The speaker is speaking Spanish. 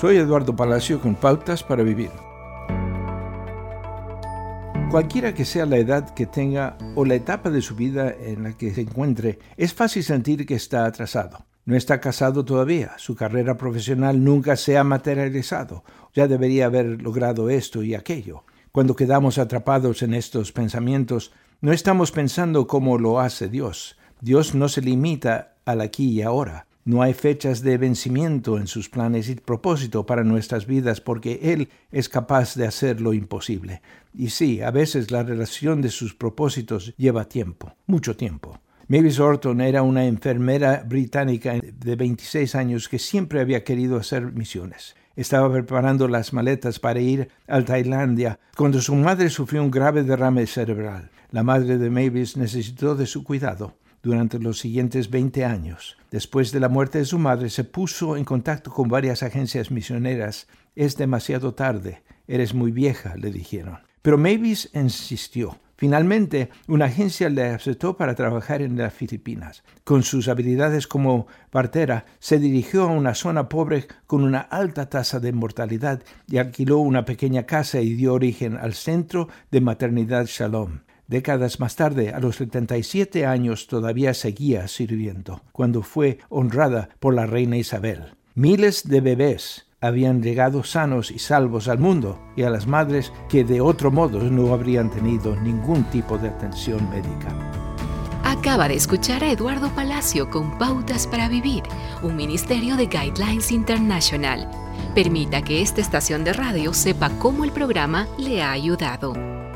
Soy Eduardo Palacio con Pautas para Vivir. Cualquiera que sea la edad que tenga o la etapa de su vida en la que se encuentre, es fácil sentir que está atrasado. No está casado todavía, su carrera profesional nunca se ha materializado, ya debería haber logrado esto y aquello. Cuando quedamos atrapados en estos pensamientos, no estamos pensando como lo hace Dios. Dios no se limita al aquí y ahora. No hay fechas de vencimiento en sus planes y propósito para nuestras vidas porque Él es capaz de hacer lo imposible. Y sí, a veces la relación de sus propósitos lleva tiempo, mucho tiempo. Mavis Orton era una enfermera británica de 26 años que siempre había querido hacer misiones. Estaba preparando las maletas para ir a Tailandia cuando su madre sufrió un grave derrame cerebral. La madre de Mavis necesitó de su cuidado durante los siguientes 20 años. Después de la muerte de su madre, se puso en contacto con varias agencias misioneras. Es demasiado tarde, eres muy vieja, le dijeron. Pero Mavis insistió. Finalmente, una agencia le aceptó para trabajar en las Filipinas. Con sus habilidades como partera, se dirigió a una zona pobre con una alta tasa de mortalidad y alquiló una pequeña casa y dio origen al Centro de Maternidad Shalom. Décadas más tarde, a los 77 años, todavía seguía sirviendo, cuando fue honrada por la reina Isabel. Miles de bebés habían llegado sanos y salvos al mundo y a las madres que de otro modo no habrían tenido ningún tipo de atención médica. Acaba de escuchar a Eduardo Palacio con Pautas para Vivir, un ministerio de Guidelines International. Permita que esta estación de radio sepa cómo el programa le ha ayudado.